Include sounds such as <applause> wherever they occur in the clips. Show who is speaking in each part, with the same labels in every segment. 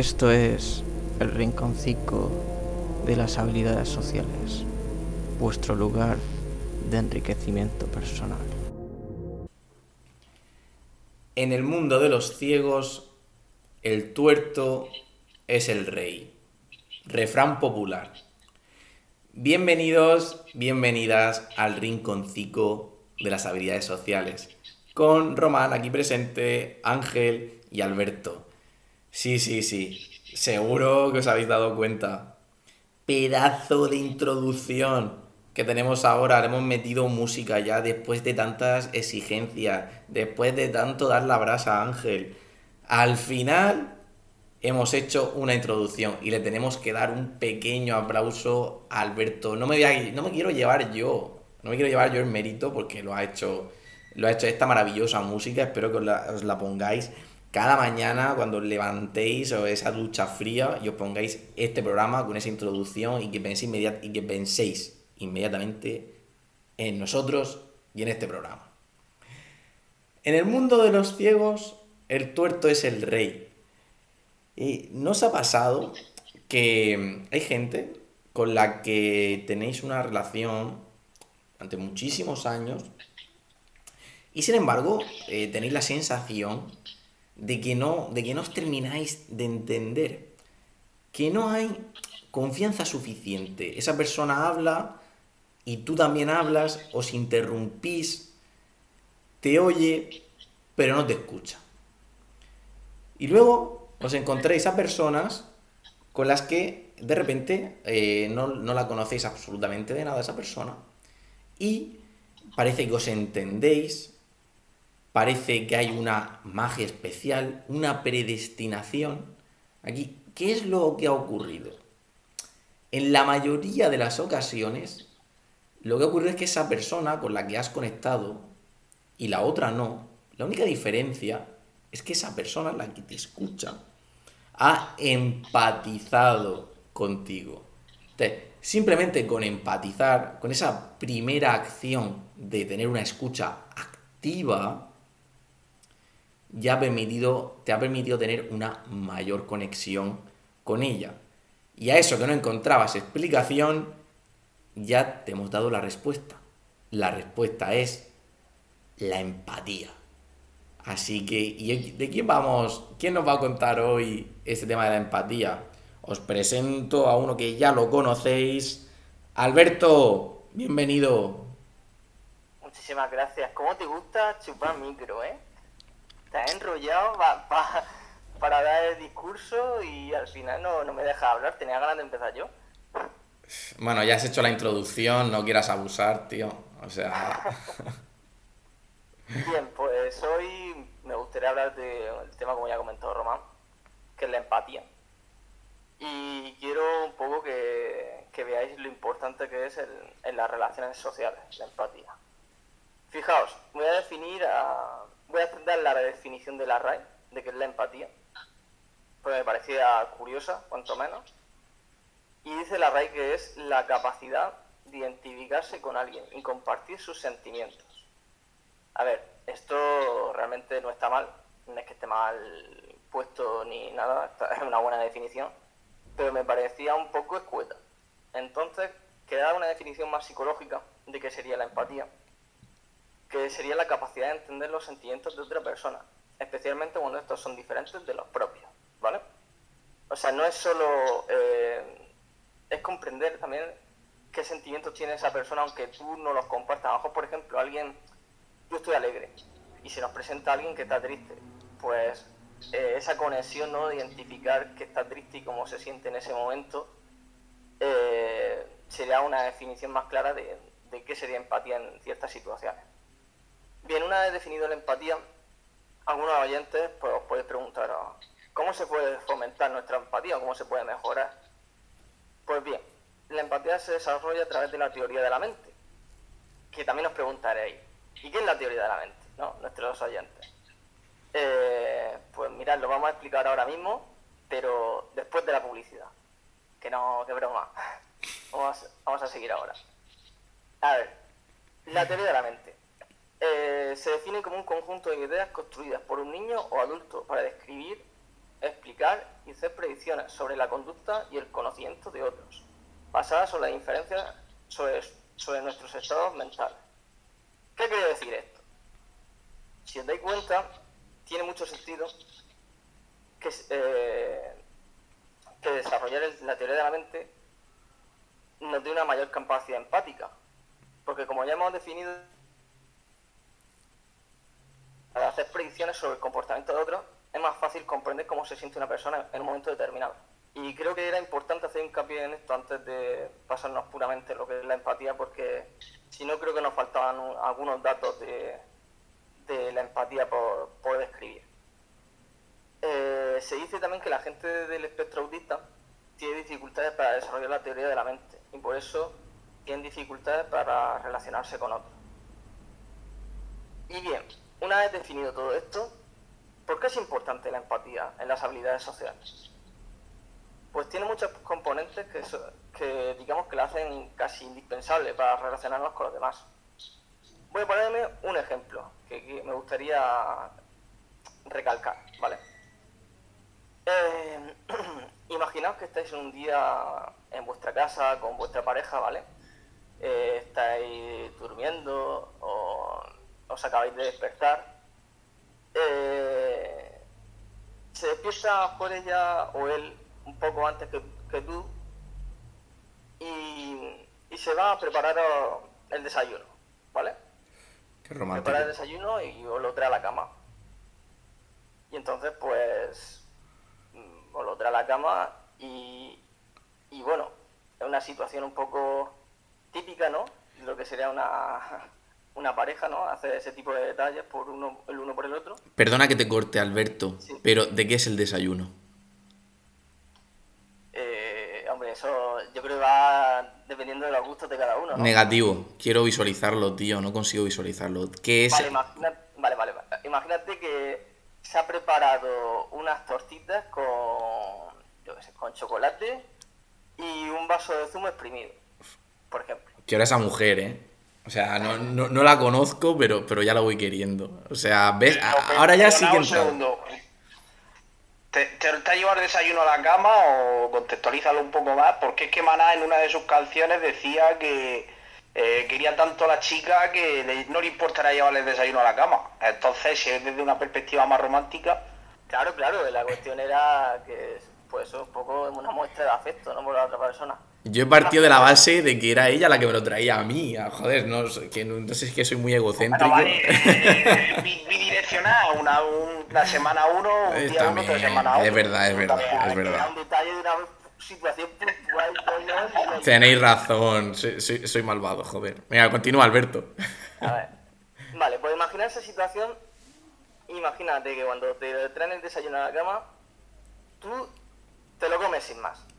Speaker 1: Esto es el rinconcito de las habilidades sociales, vuestro lugar de enriquecimiento personal.
Speaker 2: En el mundo de los ciegos, el tuerto es el rey. Refrán popular. Bienvenidos, bienvenidas al rinconcito de las habilidades sociales. Con Román aquí presente, Ángel y Alberto. Sí, sí, sí. Seguro que os habéis dado cuenta. Pedazo de introducción que tenemos ahora. Le hemos metido música ya después de tantas exigencias, después de tanto dar la brasa a Ángel. Al final hemos hecho una introducción y le tenemos que dar un pequeño aplauso a Alberto. No me, voy a- no me quiero llevar yo, no me quiero llevar yo el mérito porque lo ha hecho, lo ha hecho esta maravillosa música. Espero que la, os la pongáis cada mañana cuando levantéis o esa ducha fría y os pongáis este programa con esa introducción y que penséis, inmediat- y que penséis inmediatamente en nosotros y en este programa. En el mundo de los ciegos, el tuerto es el rey. ¿Y no os ha pasado que hay gente con la que tenéis una relación durante muchísimos años y sin embargo eh, tenéis la sensación de que, no, de que no os termináis de entender? Que no hay confianza suficiente. Esa persona habla y tú también hablas, os interrumpís, te oye, pero no te escucha. Y luego os encontréis a personas con las que de repente eh, no, no la conocéis absolutamente de nada esa persona y parece que os entendéis, parece que hay una magia especial, una predestinación. Aquí, ¿qué es lo que ha ocurrido? En la mayoría de las ocasiones, lo que ocurre es que esa persona con la que has conectado y la otra no, la única diferencia es que esa persona, la que te escucha, ha empatizado contigo. Simplemente con empatizar, con esa primera acción de tener una escucha activa, ya ha permitido, te ha permitido tener una mayor conexión con ella. Y a eso que no encontrabas explicación, ya te hemos dado la respuesta. La respuesta es la empatía. Así que, ¿y de quién vamos? ¿Quién nos va a contar hoy este tema de la empatía? Os presento a uno que ya lo conocéis. Alberto, bienvenido.
Speaker 3: Muchísimas gracias. ¿Cómo te gusta chupar micro, eh? Has enrollado pa- pa- para dar el discurso y al final no, no me dejas hablar. Tenía ganas de empezar yo.
Speaker 2: Bueno, ya has hecho la introducción, no quieras abusar, tío. O sea, <laughs>
Speaker 3: Bien, pues hoy me gustaría hablar del tema, como ya comentó Román, que es la empatía. Y quiero un poco que, que veáis lo importante que es el- en las relaciones sociales, la empatía. Fijaos, voy a definir, a- voy a dar la definición de la RAE, de qué es la empatía, pues me parecía curiosa, cuanto menos. Y dice la RAE que es la capacidad de identificarse con alguien y compartir sus sentimientos. A ver, esto realmente no está mal, no es que esté mal puesto ni nada, es una buena definición, pero me parecía un poco escueta. Entonces, queda una definición más psicológica de qué sería la empatía, que sería la capacidad de entender los sentimientos de otra persona, especialmente cuando estos son diferentes de los propios, ¿vale? O sea, no es solo... eh, es comprender también qué sentimientos tiene esa persona aunque tú no los compartas. A por ejemplo, alguien yo estoy alegre y se nos presenta alguien que está triste, pues eh, esa conexión, ¿no? De identificar que está triste y cómo se siente en ese momento, eh, sería una definición más clara de qué sería empatía en ciertas situaciones. Bien, una vez definido la empatía, algunos oyentes pues, os podéis preguntar, "Ah, ¿cómo se puede fomentar nuestra empatía o cómo se puede mejorar? Pues bien, la empatía se desarrolla a través de la teoría de la mente, que también os preguntaréis, ¿y qué es la teoría de la mente? ¿No? Nuestros oyentes. Eh, pues mirad, lo vamos a explicar ahora mismo, pero después de la publicidad. Que no, que broma. <laughs> Vamos vamos a seguir ahora. A ver, la teoría de la mente. Eh, se define como un conjunto de ideas construidas por un niño o adulto para describir explicar y hacer predicciones sobre la conducta y el conocimiento de otros, basadas sobre las inferencias sobre, nuestros estados mentales. ¿Qué quiere decir esto? Si os dais cuenta, tiene mucho sentido que, eh, que desarrollar la teoría de la mente nos dé una mayor capacidad empática. Porque como ya hemos definido, al hacer predicciones sobre el comportamiento de otros, es más fácil comprender cómo se siente una persona en un momento determinado. Y creo que era importante hacer hincapié en esto antes de pasarnos puramente lo que es la empatía, porque si no creo que nos faltaban algunos datos de, la empatía por, por describir. Eh, se dice también que la gente del espectro autista tiene dificultades para desarrollar la teoría de la mente y por eso tienen dificultades para relacionarse con otros. Y bien, una vez definido todo esto, ¿por qué es importante la empatía en las habilidades sociales? Pues tiene muchos componentes que, digamos que la hacen casi indispensable para relacionarnos con los demás. Voy a ponerme un ejemplo que me gustaría recalcar, ¿vale? Eh, <clears throat> imaginaos que estáis un día en vuestra casa con vuestra pareja, ¿vale? Eh, estáis durmiendo o os acabáis de despertar. Eh, se despierta por ella o él un poco antes que, tú y, se va a preparar el desayuno, ¿vale?
Speaker 2: Qué romántico.
Speaker 3: Prepara el desayuno y os lo trae a la cama. Y entonces, pues, o lo trae a la cama y, y bueno, es una situación un poco típica, ¿no? Lo que sería una, una pareja, ¿no? Hacer ese tipo de detalles por uno, el uno por el otro.
Speaker 2: Perdona que te corte, Alberto, pero ¿de qué es el desayuno?
Speaker 3: Eh, hombre, eso yo creo que va dependiendo de los gustos de cada uno. ¿no?
Speaker 2: Negativo, quiero visualizarlo, tío, no consigo visualizarlo. ¿Qué es?
Speaker 3: Vale, vale, vale, imagínate que se ha preparado unas tortitas con, con chocolate y un vaso de zumo exprimido, por ejemplo.
Speaker 2: Quiero a esa mujer, ¿eh? O sea, no, no, la conozco, pero, pero ya la voy queriendo. O sea, ¿ves? Ahora ya sí que
Speaker 4: un ¿Te, ¿Te, te, ha llevado el desayuno a la cama o contextualízalo un poco más? Porque es que Maná en una de sus canciones decía que eh, quería tanto a la chica que no le importará llevarle el desayuno a la cama. Entonces, si es desde una perspectiva más romántica.
Speaker 3: Claro, claro, la cuestión era que, pues eso, un poco una muestra de afecto, ¿no? Por la otra persona.
Speaker 2: Yo he partido de la base de que era ella la que me lo traía a mí. joder, no, que no, sé si es que soy muy egocéntrico.
Speaker 4: Eh, bidireccional, una, una semana uno, un día uno, semana
Speaker 2: otro. Es verdad, es verdad, es verdad. Un detalle de una situación Tenéis razón, soy, malvado, joder. Venga, continúa, Alberto.
Speaker 3: A ver. Vale, pues imagina esa situación. Imagínate que cuando te traen el desayuno a la cama, tú te lo comes sin más.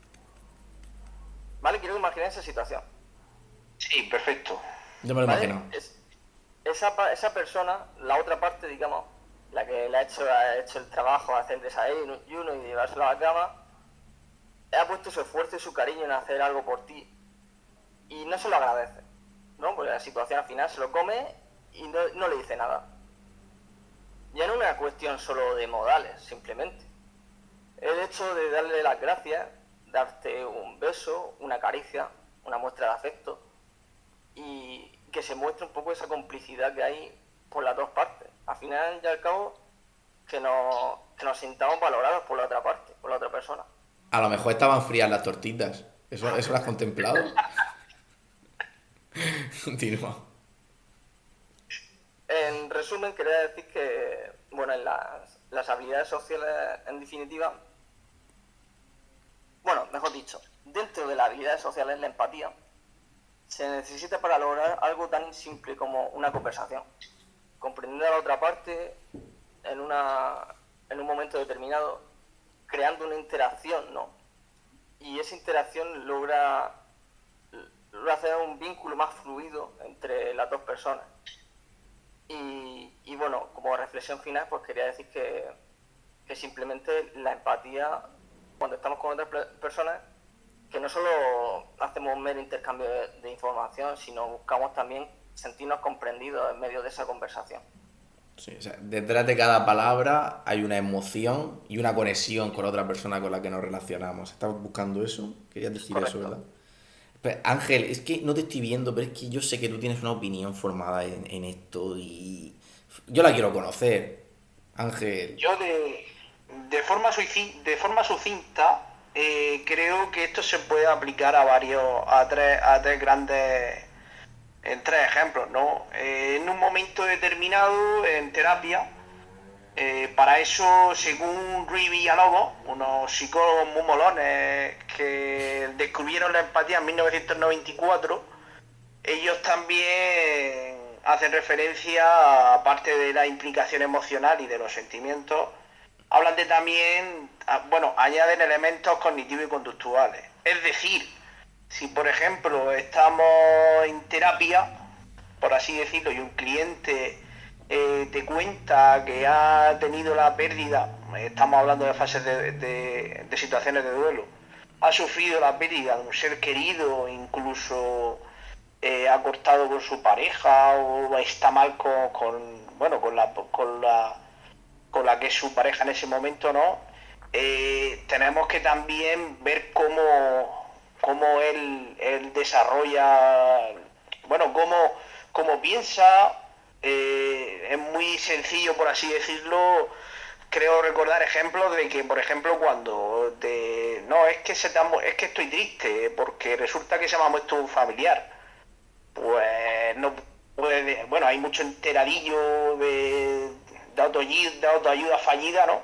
Speaker 3: ¿Vale? Quiero imaginar esa situación.
Speaker 4: Sí, perfecto.
Speaker 2: Yo me lo imagino.
Speaker 3: esa, esa persona, la otra parte, digamos, la que le ha hecho, ha hecho el trabajo, hacer desayuno y llevárselo a la cama, ha puesto su esfuerzo y su cariño en hacer algo por ti y no se lo agradece, ¿no? Porque la situación al final se lo come y no, le dice nada. Ya no es una cuestión solo de modales, simplemente. El hecho de darle las gracias, darte un beso, una caricia, una muestra de afecto y que se muestre un poco esa complicidad que hay por las dos partes. Al final y al cabo, que nos, que nos sintamos valorados por la otra parte, por la otra persona.
Speaker 2: A lo mejor estaban frías las tortitas. ¿Eso, eso lo has contemplado? <laughs> Continúa.
Speaker 3: En resumen, quería decir que, bueno, en las, las habilidades sociales, en definitiva, bueno, mejor dicho, dentro de las habilidades sociales, la empatía se necesita para lograr algo tan simple como una conversación. Comprender a la otra parte en, una, en un momento determinado creando una interacción, ¿no? Y esa interacción logra, logra hacer un vínculo más fluido entre las dos personas. Y, y bueno, como reflexión final, pues quería decir que, que simplemente la empatía, cuando estamos con otras personas, que no solo hacemos un mero intercambio de, información, sino buscamos también sentirnos comprendidos en medio de esa conversación.
Speaker 2: Sí, o sea, detrás de cada palabra hay una emoción y una conexión con otra persona con la que nos relacionamos. ¿Estabas buscando eso? Querías decir eso, ¿verdad? Pues, Ángel, es que no te estoy viendo, pero es que yo sé que tú tienes una opinión formada en, en esto y yo la quiero conocer. Ángel.
Speaker 4: Yo de, de, forma, de forma sucinta eh, creo que esto se puede aplicar a varios, a tres, a tres grandes, en tres ejemplos, ¿no? Eh, en un momento determinado en terapia, eh, para eso, según Rui Villalobos, unos psicólogos muy molones que descubrieron la empatía en 1994, ellos también hacen referencia, aparte de la implicación emocional y de los sentimientos, hablan de también, ah, bueno, añaden elementos cognitivos y conductuales. Es decir, si por ejemplo estamos en terapia, por así decirlo, y un cliente eh, te cuenta que ha tenido la pérdida, estamos hablando de fases de, situaciones de duelo, ha sufrido la pérdida de un ser querido, incluso eh, ha cortado con su pareja o está mal con, bueno con la con la con la que es su pareja en ese momento no eh, tenemos que también ver cómo cómo él, desarrolla bueno cómo, cómo piensa eh, es muy sencillo, por así decirlo. Creo recordar ejemplos de que, por ejemplo, cuando no, es que se es que estoy triste porque resulta que se me ha muerto un familiar. Pues no puede, bueno, hay mucho enteradillo de, de, autoayuda, fallida, ¿no?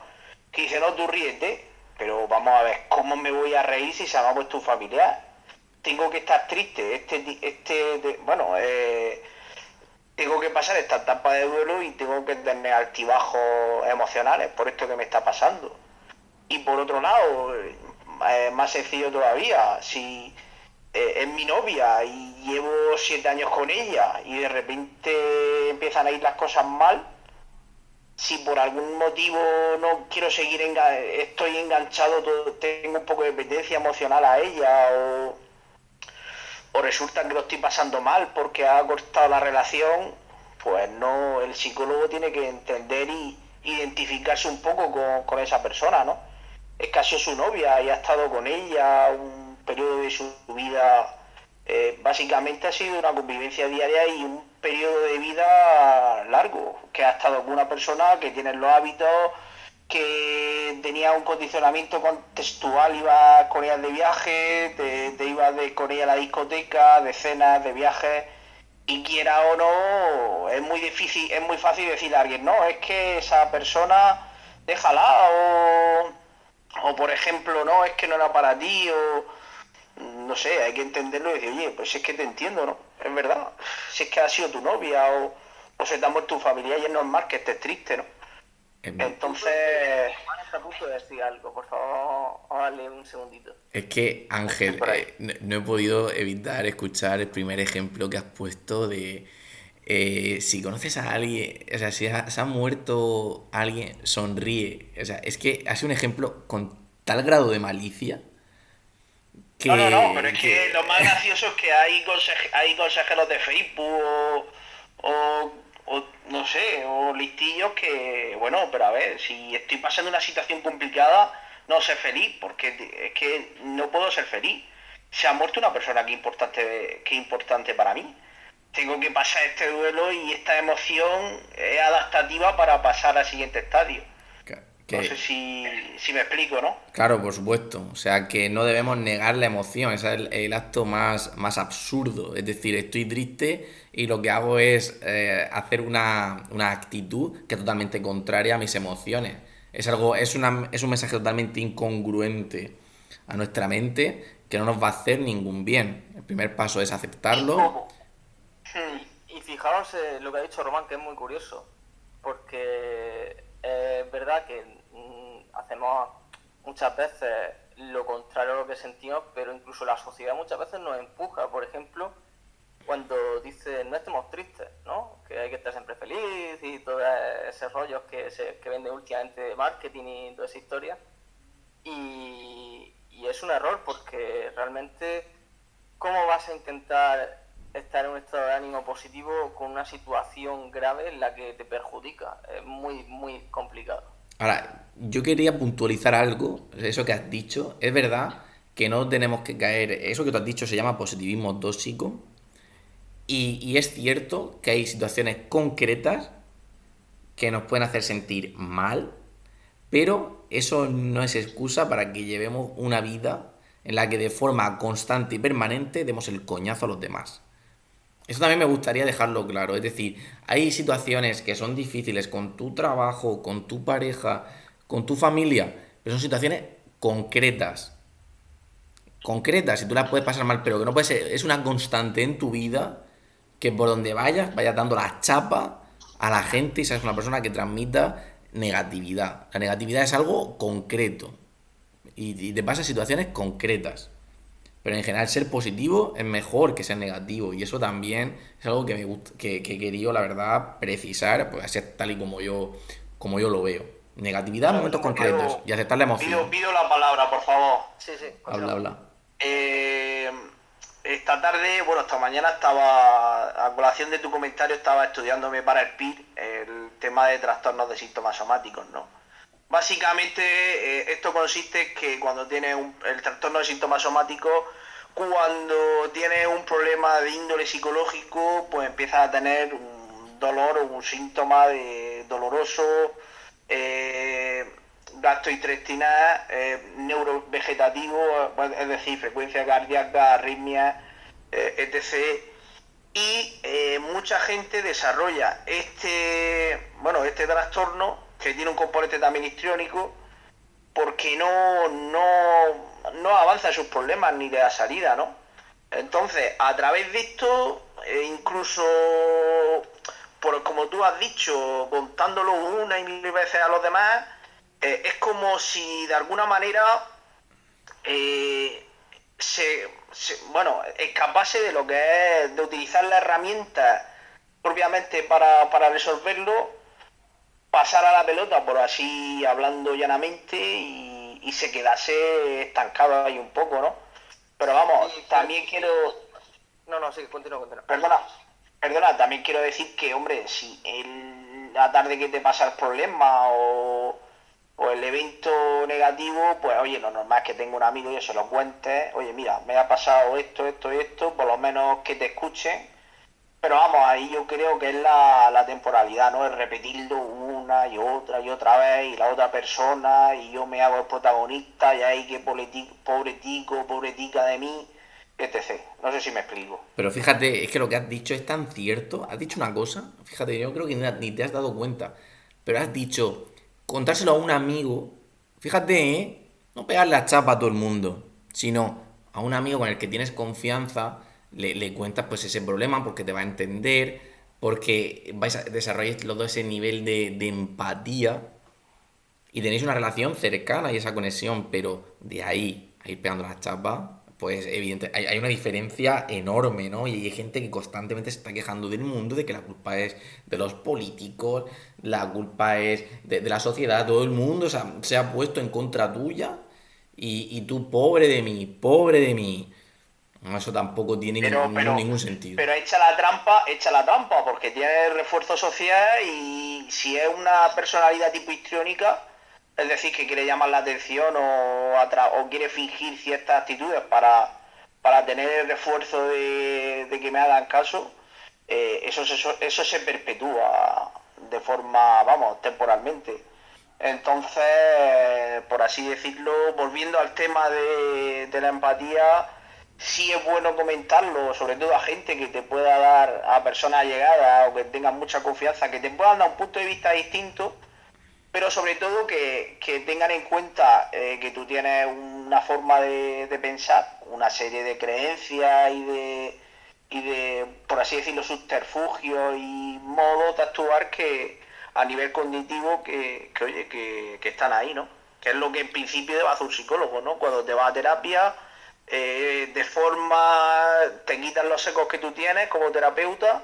Speaker 4: Que dice, no, tú ríete, pero vamos a ver, ¿cómo me voy a reír si se me ha muerto un familiar? Tengo que estar triste, este, este, bueno, eh, tengo que pasar esta etapa de duelo y tengo que tener altibajos emocionales por esto que me está pasando. Y por otro lado, eh, más sencillo todavía, si eh, es mi novia y llevo siete años con ella y de repente empiezan a ir las cosas mal, si por algún motivo no quiero seguir, estoy enganchado, tengo un poco de dependencia emocional a ella o o resulta que lo estoy pasando mal porque ha cortado la relación, pues no, el psicólogo tiene que entender y identificarse un poco con, esa persona, ¿no? Es casi su novia y ha estado con ella un periodo de su vida, eh, básicamente ha sido una convivencia diaria y un periodo de vida largo, que ha estado con una persona que tiene los hábitos que tenía un condicionamiento contextual, iba con ella de viaje, te, iba de, con ella a la discoteca, de cenas, de viajes, y quiera o no, es muy difícil, es muy fácil decirle a alguien, no, es que esa persona, déjala, o, o por ejemplo, no, es que no era para ti, o no sé, hay que entenderlo y decir, oye, pues es que te entiendo, ¿no? Es verdad, si es que ha sido tu novia, o, o se te ha muerto tu familia, y es normal que estés triste, ¿no? Entonces,
Speaker 3: a punto de decir algo, por favor, darle un segundito.
Speaker 2: Es que, Ángel, eh, no, he podido evitar escuchar el primer ejemplo que has puesto de eh, si conoces a alguien, o sea, si se ha muerto alguien, sonríe. O sea, es que hace un ejemplo con tal grado de malicia.
Speaker 4: Que, no, no, no, pero es que, lo más gracioso es que hay, hay consejeros de Facebook o o no sé, o listillos que, bueno, pero a ver, si estoy pasando una situación complicada, no sé feliz, porque es que no puedo ser feliz. Se ha muerto una persona que importante, que importante para mí. Tengo que pasar este duelo y esta emoción es adaptativa para pasar al siguiente estadio. No sé si, me explico, ¿no?
Speaker 2: Claro, por supuesto. O sea, que no debemos negar la emoción. Ese es el, acto más, más absurdo. Es decir, estoy triste y lo que hago es eh, hacer una, actitud que es totalmente contraria a mis emociones. Es, algo, es, una, es un mensaje totalmente incongruente a nuestra mente que no nos va a hacer ningún bien. El primer paso es aceptarlo.
Speaker 3: Y fijaros en lo que ha dicho Román, que es muy curioso. Porque es verdad que hacemos muchas veces lo contrario a lo que sentimos, pero incluso la sociedad muchas veces nos empuja, por ejemplo, cuando dice no estemos tristes, ¿no? Que hay que estar siempre feliz y todos esos rollos que se que vende últimamente de marketing y toda esa historia. Y, y es un error porque realmente, ¿cómo vas a intentar estar en un estado de ánimo positivo con una situación grave en la que te perjudica. Es muy, muy complicado.
Speaker 2: Ahora, yo quería puntualizar algo, eso que has dicho. Es verdad que no tenemos que caer, eso que tú has dicho se llama positivismo tóxico. Y, y es cierto que hay situaciones concretas que nos pueden hacer sentir mal, pero eso no es excusa para que llevemos una vida en la que de forma constante y permanente demos el coñazo a los demás. Eso también me gustaría dejarlo claro. Es decir, hay situaciones que son difíciles con tu trabajo, con tu pareja, con tu familia, pero son situaciones concretas. Concretas, y tú las puedes pasar mal, pero que no puede ser. Es una constante en tu vida que por donde vayas, vayas dando la chapa a la gente y seas una persona que transmita negatividad. La negatividad es algo concreto y, te pasa situaciones concretas. Pero en general ser positivo es mejor que ser negativo. Y eso también es algo que, me que, he querido, la verdad, precisar, pues ser tal y como yo, como yo lo veo. Negatividad en momentos concretos y aceptar la emoción.
Speaker 4: Pido, la palabra, por favor.
Speaker 3: Sí, sí.
Speaker 2: Habla, habla.
Speaker 4: Eh, esta tarde, bueno, esta mañana estaba, a colación de tu comentario, estaba estudiándome para el PIR el tema de trastornos de síntomas somáticos, ¿no? Básicamente, eh, esto consiste en que cuando tienes el trastorno de síntomas somáticos, cuando tienes un problema de índole psicológico, pues empiezas a tener un dolor o un síntoma doloroso, eh, gastrointestinal, eh, neurovegetativo, es decir, frecuencia cardíaca, arritmia, eh, etc. Y eh, mucha gente desarrolla este, bueno, este trastorno que tiene un componente también histriónico porque no, no, no avanza sus problemas ni de la salida, ¿no? Entonces, a través de esto, eh, incluso por como tú has dicho, contándolo una y mil veces a los demás, eh, es como si de alguna manera eh, se, bueno, escapase de lo que es de utilizar la herramienta propiamente para, para resolverlo, pasar a la pelota, por así hablando llanamente, y, se quedase estancado ahí un poco, ¿no? Pero vamos, también quiero...
Speaker 3: No, no, sí, continúa, continúa.
Speaker 4: Perdona, perdona, también quiero decir que, hombre, si el, la tarde que te pasa el problema o o el evento negativo, pues oye, lo normal es que tenga un amigo y yo se lo cuente, oye, mira, me ha pasado esto, esto y esto, por lo menos que te escuchen. Pero vamos, ahí yo creo que es la, temporalidad, ¿no? Es repetirlo una y otra y otra vez y la otra persona y yo me hago el protagonista y ahí que pobre tico, pobre tica de mí, etc. No sé si me explico.
Speaker 2: Pero fíjate, es que lo que has dicho es tan cierto. Has dicho una cosa, fíjate, yo creo que ni te has dado cuenta, pero has dicho contárselo a un amigo, fíjate, ¿eh? no pegarle la chapa a todo el mundo, sino a un amigo con el que tienes confianza, le, cuentas pues ese problema porque te va a entender, porque vais a desarrollar los ese nivel de, de empatía y tenéis una relación cercana y esa conexión, pero de ahí a ir pegando la chapa, pues evidente, hay, una diferencia enorme, ¿no? Y hay gente que constantemente se está quejando del mundo, de que la culpa es de los políticos, la culpa es de, la sociedad, todo el mundo se ha puesto en contra tuya y, tú, pobre de mí, pobre de mí. Eso tampoco tiene ningún, sentido.
Speaker 4: Pero echa la trampa, echa la trampa, porque tiene refuerzo social y si es una personalidad tipo histriónica, es decir, que quiere llamar la atención o, o quiere fingir ciertas actitudes para, para tener el refuerzo de, que me hagan caso, eh, eso, eso, se perpetúa de forma, vamos, temporalmente. Entonces, por así decirlo, volviendo al tema de, de la empatía, sí es bueno comentarlo, sobre todo a gente que te pueda dar, a personas llegadas o que tengan mucha confianza, que te puedan dar un punto de vista distinto pero sobre todo que, tengan en cuenta eh, que tú tienes una forma de, pensar, una serie de creencias y de, y de, por así decirlo, subterfugios y modos de actuar que a nivel cognitivo que, oye, que, están ahí, ¿no? Que es lo que en principio debe hacer un psicólogo, ¿no? Cuando te vas a terapia, eh, de forma, te quitan los secos que tú tienes como terapeuta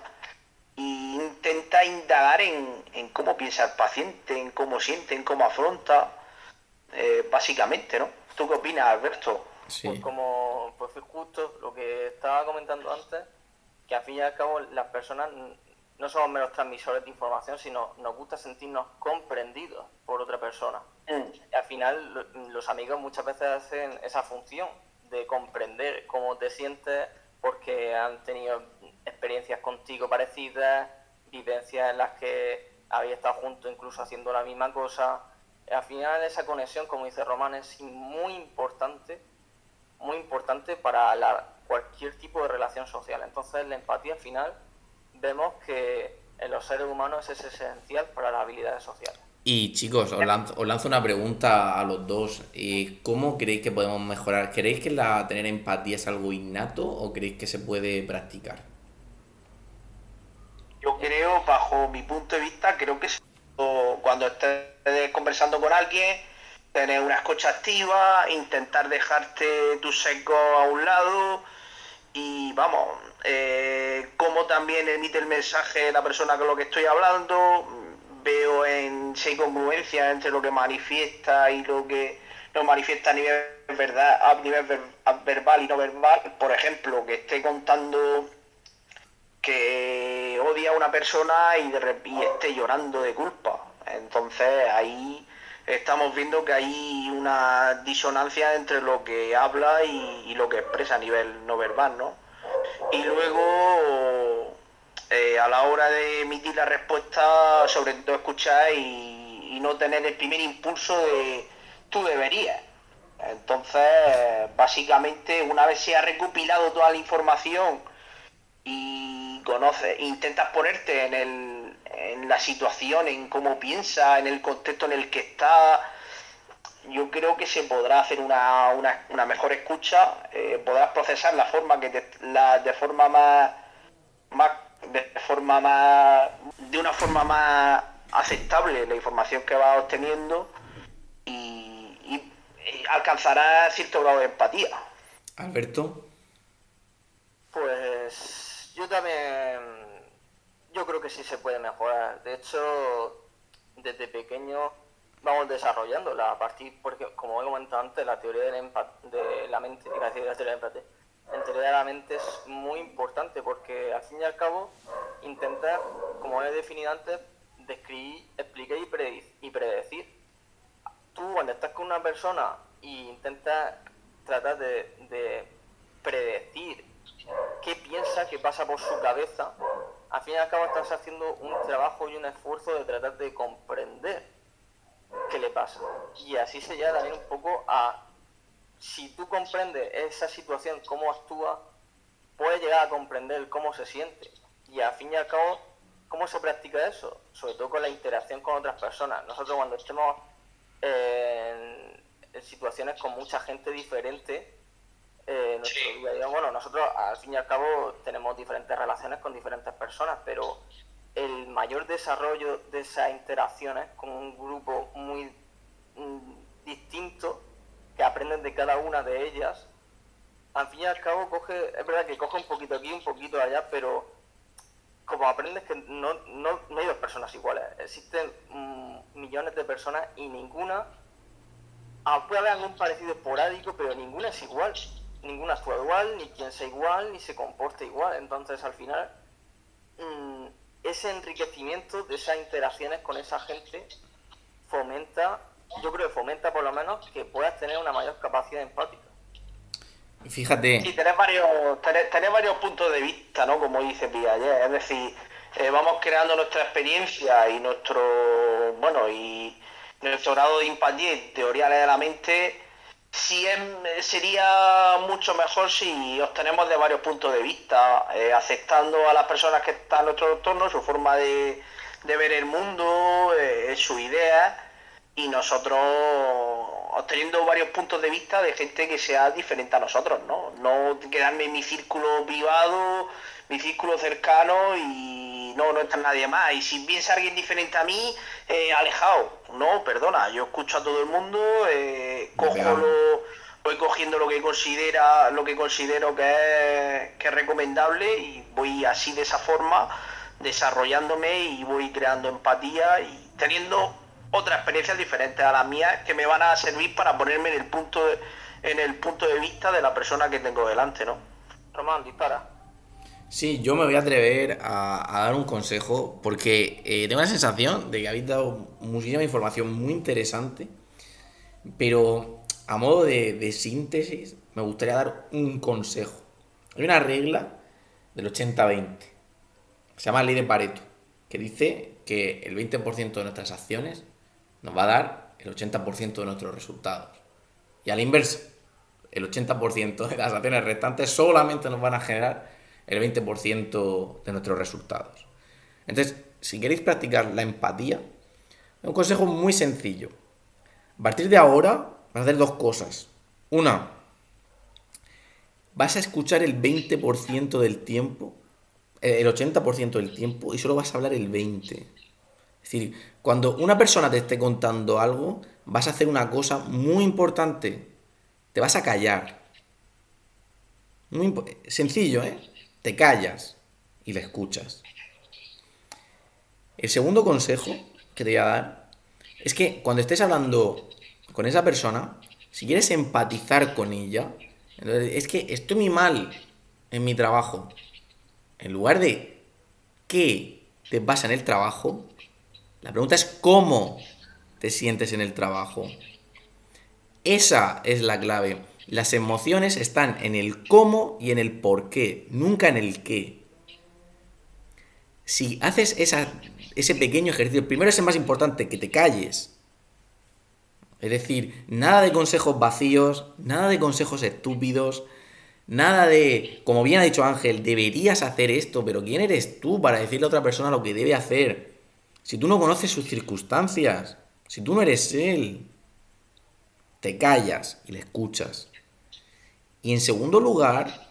Speaker 4: y intenta indagar en, cómo piensa el paciente, en cómo siente, en cómo afronta, eh, básicamente, ¿no? ¿Tú qué opinas, Alberto?
Speaker 3: Pues como pues justo lo que estaba comentando antes, que al fin y al cabo las personas no somos menos transmisores de información, sino nos gusta sentirnos comprendidos por otra persona. Mm. Y al final los amigos muchas veces hacen esa función de comprender cómo te sientes porque han tenido experiencias contigo parecidas, vivencias en las que habéis estado juntos incluso haciendo la misma cosa. Al final esa conexión, como dice Román, es muy importante, muy importante para cualquier tipo de relación social. Entonces la empatía al final vemos que en los seres humanos es esencial para las habilidades sociales.
Speaker 2: Y chicos, os lanzo, una pregunta a los dos. Eh, ¿Cómo creéis que podemos mejorar? ¿Creéis que la tener empatía es algo innato o creéis que se puede practicar?
Speaker 4: Yo creo, bajo mi punto de vista, creo que cuando estés conversando con alguien, tener una escucha activa, intentar dejarte tu seco a un lado y vamos, eh, cómo también emite el mensaje la persona con lo que estoy hablando, veo en si hay congruencia entre lo que manifiesta y lo que no manifiesta a nivel verdad, a nivel verbal y no verbal, por ejemplo, que esté contando que odia a una persona y, esté llorando de culpa. Entonces ahí estamos viendo que hay una disonancia entre lo que habla y, lo que expresa a nivel no verbal, ¿no? Y luego, eh, a la hora de emitir la respuesta, sobre todo escuchar y, no tener el primer impulso de tú deberías. Entonces, básicamente, una vez se ha recopilado toda la información y conoces, intentas ponerte en el en la situación, en cómo piensa, en el contexto en el que está, yo creo que se podrá hacer una, una, mejor escucha, eh, podrás procesar la forma que la, de forma más de forma más de una forma más aceptable la información que vas obteniendo y, y, y alcanzarás cierto grado de empatía.
Speaker 2: Alberto.
Speaker 3: Pues yo también yo creo que sí se puede mejorar. De hecho, desde pequeño vamos desarrollándola a partir, porque como he comentado antes, la teoría de la mente, de la empate, la teoría de la mente es muy importante porque al fin y al cabo intentar, como he definido antes, describir, explicar y, predecir. Tú cuando estás con una persona e intentas tratar de, de predecir qué piensa, qué pasa por su cabeza, al fin y al cabo estás haciendo un trabajo y un esfuerzo de tratar de comprender qué le pasa. Y así se llega también un poco a, si tú comprendes esa situación, cómo actúa, puedes llegar a comprender cómo se siente. Y al fin y al cabo, ¿cómo se practica eso? Sobre todo con la interacción con otras personas. Nosotros cuando estemos en, en situaciones con mucha gente diferente, eh, bueno, nosotros al fin y al cabo tenemos diferentes relaciones con diferentes personas, pero el mayor desarrollo de esas interacciones con un grupo muy mm, distinto, que aprenden de cada una de ellas, al fin y al cabo coge, es verdad que coge un poquito aquí, un poquito allá, pero como aprendes que no, no, hay dos personas iguales, existen mm, millones de personas y ninguna, ah, puede haber algún parecido esporádico, pero ninguna es igual ninguna actúa igual, ni piensa igual, ni se comporta igual. Entonces, al final, mm, ese enriquecimiento de esas interacciones con esa gente fomenta, yo creo que fomenta por lo menos que puedas tener una mayor capacidad empática.
Speaker 2: Fíjate.
Speaker 4: Sí, tenés varios, tenés, varios puntos de vista, ¿no? Como dice Piaget. Es decir, eh, vamos creando nuestra experiencia y nuestro, bueno, y nuestro grado de y teoría de la mente sí sería mucho mejor si obtenemos de varios puntos de vista, eh, aceptando a las personas que están en nuestro entorno, su forma de, ver el mundo, eh, su idea, y nosotros obteniendo varios puntos de vista de gente que sea diferente a nosotros, ¿no? No quedarme en mi círculo privado, mi círculo cercano y no, no está nadie más. Y si piensa alguien diferente a mí, eh, alejado. No, perdona, yo escucho a todo el mundo, eh, cojo lo, voy cogiendo lo que considera, lo que considero que es, que es recomendable y voy así de esa forma desarrollándome y voy creando empatía y teniendo otras experiencias diferentes a las mías que me van a servir para ponerme en el punto de, en el punto de vista de la persona que tengo delante, ¿no?
Speaker 3: Román, dispara.
Speaker 2: Sí, yo me voy a atrever a, dar un consejo porque eh, tengo la sensación de que habéis dado muchísima información muy interesante, pero a modo de, síntesis me gustaría dar un consejo. Hay una regla del 80-20, se llama ley de Pareto, que dice que el 20% de nuestras acciones nos va a dar el 80% de nuestros resultados. Y a la inversa, el 80% de las acciones restantes solamente nos van a generar el 20% de nuestros resultados. Entonces, si queréis practicar la empatía, un consejo muy sencillo. A partir de ahora, vas a hacer dos cosas. Una, vas a escuchar el 20% del tiempo, eh, el 80% del tiempo, y solo vas a hablar el 20%. Es decir, cuando una persona te esté contando algo, vas a hacer una cosa muy importante. Te vas a callar. Muy sencillo, ¿eh? Te callas y le escuchas. El segundo consejo que te voy a dar es que cuando estés hablando con esa persona, si quieres empatizar con ella, es que estoy mal en mi trabajo. En lugar de qué te pasa en el trabajo, la pregunta es cómo te sientes en el trabajo. Esa es la clave. Las emociones están en el cómo y en el por qué, nunca en el qué. Si haces ese pequeño ejercicio, primero es el más importante, que te calles. Es decir, nada de consejos vacíos, nada de consejos estúpidos, nada de, como bien ha dicho Ángel, deberías hacer esto, pero ¿quién eres tú para decirle a otra persona lo que debe hacer? Si tú no conoces sus circunstancias, si tú no eres él, te callas y le escuchas. Y en segundo lugar,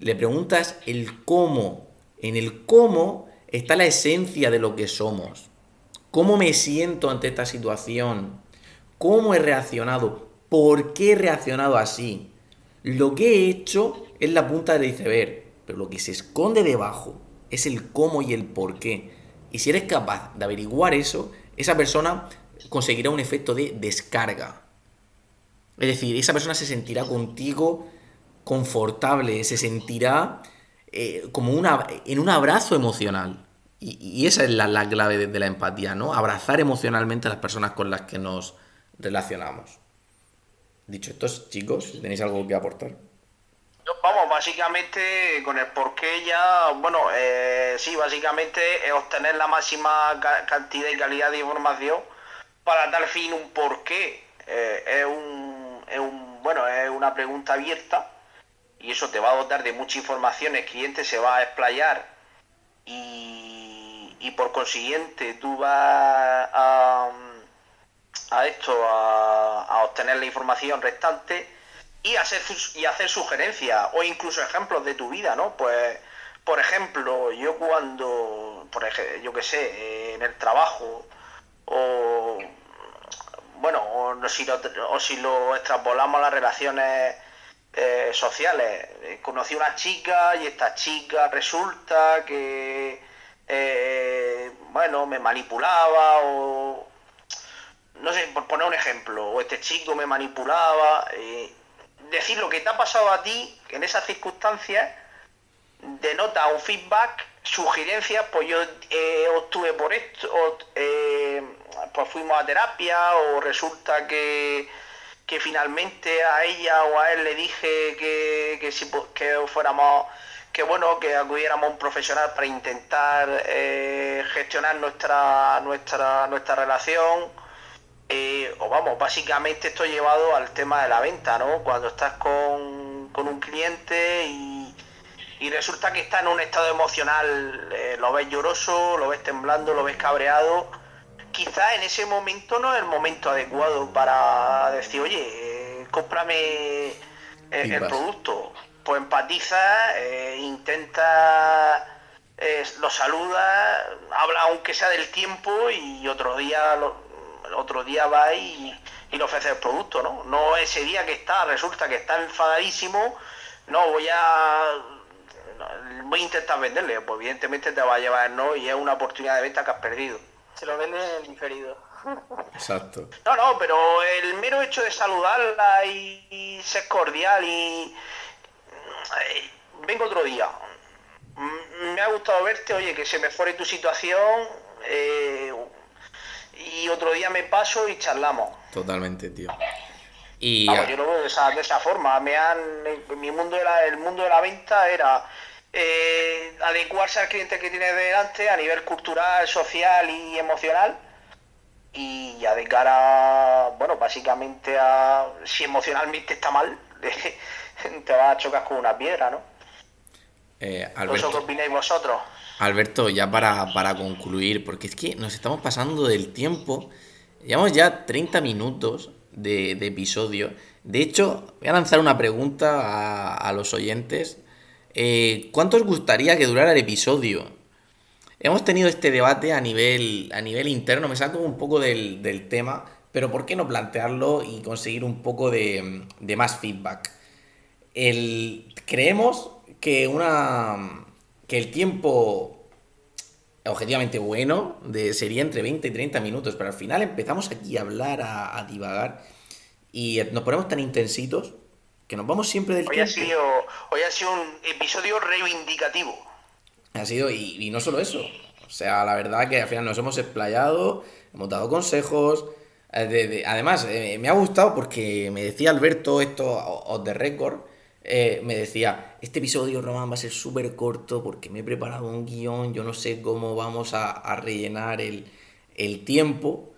Speaker 2: le preguntas el cómo. En el cómo está la esencia de lo que somos. ¿Cómo me siento ante esta situación? cómo he reaccionado, por qué he reaccionado así. Lo que he hecho es la punta del iceberg, pero lo que se esconde debajo es el cómo y el por qué. Y si eres capaz de averiguar eso, esa persona conseguirá un efecto de descarga. Es decir, esa persona se sentirá contigo confortable, se sentirá eh, como una, en un abrazo emocional. Y, esa es la, clave de, la empatía, ¿no? Abrazar emocionalmente a las personas con las que nos, relacionamos. Dicho esto, chicos, ¿tenéis algo que aportar?
Speaker 4: Vamos, básicamente con el porqué ya, bueno, eh, sí, básicamente es obtener la máxima cantidad y calidad de información para dar fin un porqué. Eh, es, un, es un, bueno, es una pregunta abierta y eso te va a dotar de mucha información, el cliente se va a explayar y, y por consiguiente tú vas a a esto, a, obtener la información restante y hacer, y hacer sugerencias o incluso ejemplos de tu vida, ¿no? Pues, por ejemplo, yo cuando, por ejemplo, yo qué sé, en el trabajo o, bueno, o si lo, o si lo extrapolamos a las relaciones eh, sociales, eh, conocí una chica y esta chica resulta que, eh, bueno, me manipulaba o no sé, por poner un ejemplo, o este chico me manipulaba, eh, decir lo que te ha pasado a ti en esas circunstancias denota un feedback, sugerencias, pues yo eh, obtuve por esto, eh, pues fuimos a terapia, o resulta que, que finalmente a ella o a él le dije que, que si fuéramos que bueno que acudiéramos a un profesional para intentar gestionar nuestra nuestra nuestra relación eh, o vamos, básicamente esto llevado al tema de la venta, ¿no? Cuando estás con, un cliente y, resulta que está en un estado emocional, eh, lo ves lloroso, lo ves temblando, lo ves cabreado, quizás en ese momento no es el momento adecuado para decir, oye, eh, cómprame el producto. Pues empatiza, intenta, lo saluda, habla aunque sea del tiempo y otro día lo, otro día va y, le ofrece el producto, ¿no? No ese día que está, resulta que está enfadadísimo, no, voy a voy a intentar venderle, pues evidentemente te va a llevar no y es una oportunidad de venta que has perdido.
Speaker 3: Se lo vende diferido.
Speaker 2: Exacto.
Speaker 4: No, no, pero el mero hecho de saludarla y, ser cordial y, vengo otro día. mm, me ha gustado verte, oye, que se mejore tu situación. Eh, y otro día me paso y charlamos.
Speaker 2: Totalmente, tío. Y
Speaker 4: yo lo veo de esa, de esa forma. Me han, mi mundo era, el mundo de la venta era eh, adecuarse al cliente que tiene delante a nivel cultural, social y emocional. Y ya de cara, bueno, básicamente a si emocionalmente está mal, <laughs> te vas a chocar con una piedra, ¿no?
Speaker 2: Eh, Alberto,
Speaker 4: qué opináis vosotros?
Speaker 2: Alberto, ya para, para concluir, porque es que nos estamos pasando del tiempo. Llevamos ya 30 minutos de, episodio. De hecho, voy a lanzar una pregunta a, los oyentes. Eh, ¿Cuánto os gustaría que durara el episodio? Hemos tenido este debate a nivel, a nivel interno, me saco un poco del, tema, pero ¿por qué no plantearlo y conseguir un poco de, más feedback? El, creemos que, una, que el tiempo objetivamente bueno de, sería entre 20 y 30 minutos, pero al final empezamos aquí a hablar, a, divagar y nos ponemos tan intensitos que nos vamos siempre del
Speaker 4: hoy
Speaker 2: tiempo.
Speaker 4: Ha sido, hoy ha sido un episodio reivindicativo.
Speaker 2: Ha sido, y, no solo eso, o sea, la verdad que al final nos hemos explayado, hemos dado consejos. Eh, además, eh, me ha gustado porque me decía Alberto esto os de récord eh, me decía, este episodio, Román, va a ser súper corto porque me he preparado un guion, yo no sé cómo vamos a, rellenar el, tiempo.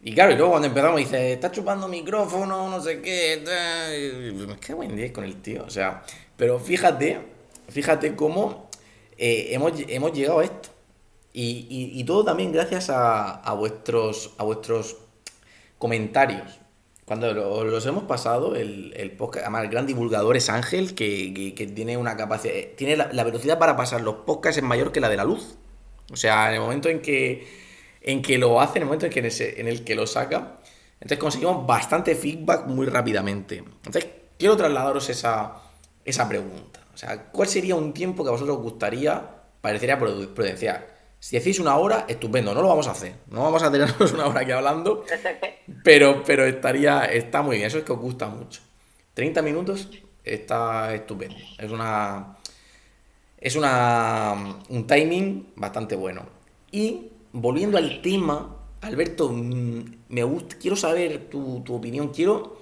Speaker 2: Y claro, y luego cuando empezamos dice, está chupando micrófono, no sé qué. Me quedo en 10 con el tío. O sea, pero fíjate, fíjate cómo eh, hemos, hemos, llegado a esto. Y, todo también gracias a, vuestros, a vuestros comentarios. Cuando los hemos pasado, el, el podcast, además el gran divulgador es Ángel, que, tiene una capacidad, tiene la, velocidad para pasar los podcasts es mayor que la de la luz. O sea, en el momento en que, en que lo hace, en el momento en, que en, el que lo saca, entonces conseguimos bastante feedback muy rápidamente. Entonces, quiero trasladaros esa, esa pregunta. O sea, ¿cuál sería un tiempo que a vosotros os gustaría, parecería prudencial? Si decís una hora, estupendo, no lo vamos a hacer. No vamos a tenernos <laughs> una hora aquí hablando, <laughs> pero, pero estaría, está muy bien, eso es que os gusta mucho. 30 minutos está estupendo. Es una. Es una, un timing bastante bueno. Y volviendo al tema, Alberto, mm, me gusta, quiero saber tu, tu opinión. Quiero.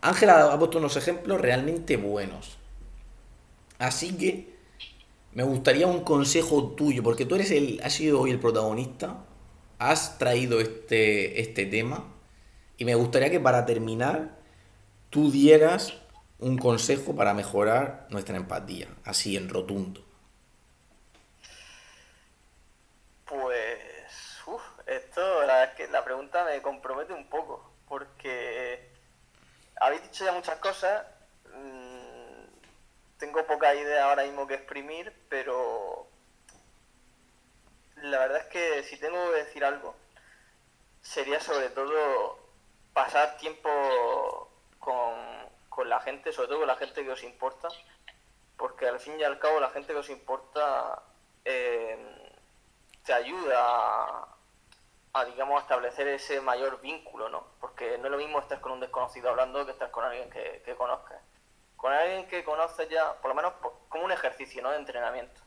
Speaker 2: Ángela ha puesto unos ejemplos realmente buenos. Así que me gustaría un consejo tuyo, porque tú eres el, has sido hoy el protagonista, has traído este, este tema, y me gustaría que para terminar tú dieras un consejo para mejorar nuestra empatía, así en rotundo.
Speaker 3: Pues, esto, la es que la pregunta me compromete un poco, porque habéis dicho ya muchas cosas. Tengo poca idea ahora mismo que exprimir, pero la verdad es que si tengo que decir algo, sería sobre todo pasar tiempo con, la gente, sobre todo con la gente que os importa, porque al fin y al cabo la gente que os importa eh, te ayuda a, a, establecer ese mayor vínculo, ¿no? Porque no es lo mismo estar con un desconocido hablando que estar con alguien que, que conozcas con alguien que conoces ya, por lo menos como un ejercicio, ¿no? De entrenamiento.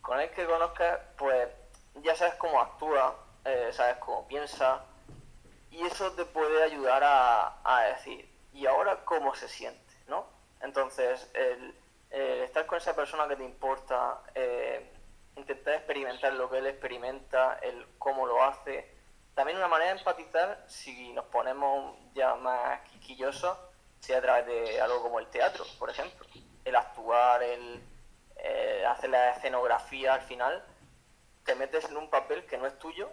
Speaker 3: Con alguien que conozcas, pues ya sabes cómo actúa, eh, sabes cómo piensa, y eso te puede ayudar a, decir, ¿y ahora cómo se siente? ¿no? Entonces, el, estar con esa persona que te importa, eh, intentar experimentar lo que él experimenta, el cómo lo hace, también una manera de empatizar, si nos ponemos ya más quisquillosos, sea a través de algo como el teatro, por ejemplo. El actuar, el eh, hacer la escenografía al final, te metes en un papel que no es tuyo,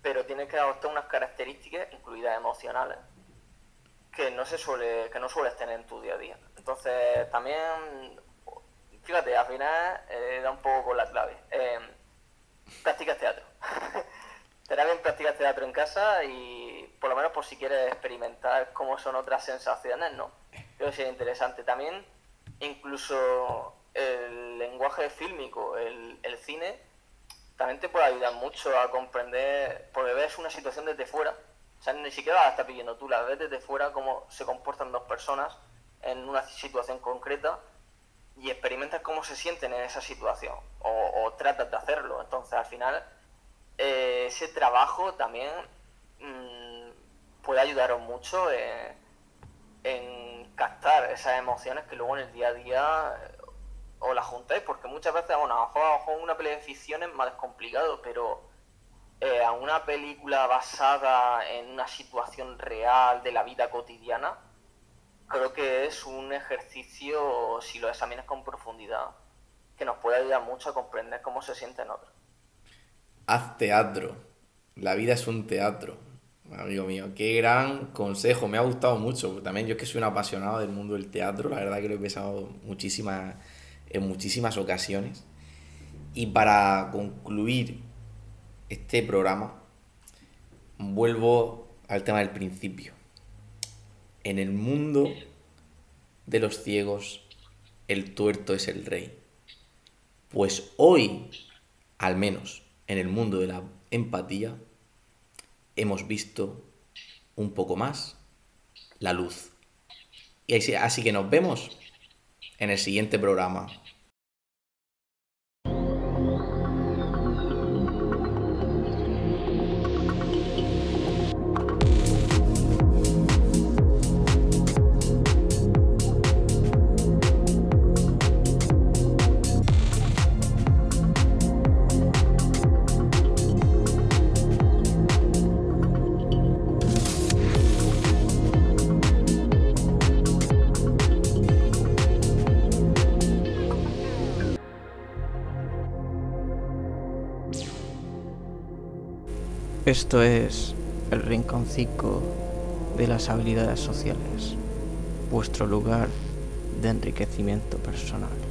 Speaker 3: pero tienes que adoptar unas características, incluidas emocionales, que no se suele, que no sueles tener en tu día a día. Entonces, también, fíjate, al final eh, da un poco con la clave. Eh, practicas teatro. <laughs> Será bien practicas teatro en casa y por lo menos por si quieres experimentar cómo son otras sensaciones, ¿no? Creo que sería interesante. También incluso el lenguaje fílmico, el, cine, también te puede ayudar mucho a comprender, porque ves una situación desde fuera, o sea, ni siquiera la estás pidiendo tú, la ves desde fuera cómo se comportan dos personas en una situación concreta y experimentas cómo se sienten en esa situación o, o tratas de hacerlo. Entonces al final eh, ese trabajo también mm, puede ayudaros mucho en, captar esas emociones que luego en el día a día eh, os las juntáis, porque muchas veces, bueno, a lo mejor una pelea de ficción es más complicado, pero eh, a una película basada en una situación real de la vida cotidiana, creo que es un ejercicio, si lo examinas con profundidad, que nos puede ayudar mucho a comprender cómo se sienten otros.
Speaker 2: Haz teatro. La vida es un teatro. Amigo mío, qué gran consejo, me ha gustado mucho. También yo que soy un apasionado del mundo del teatro, la verdad que lo he pensado muchísimas, en muchísimas ocasiones. Y para concluir este programa, vuelvo al tema del principio. En el mundo de los ciegos, el tuerto es el rey. Pues hoy, al menos en el mundo de la empatía, hemos visto un poco más la luz. Y así que nos vemos en el siguiente programa.
Speaker 1: Esto es el rinconcito de las habilidades sociales, vuestro lugar de enriquecimiento personal.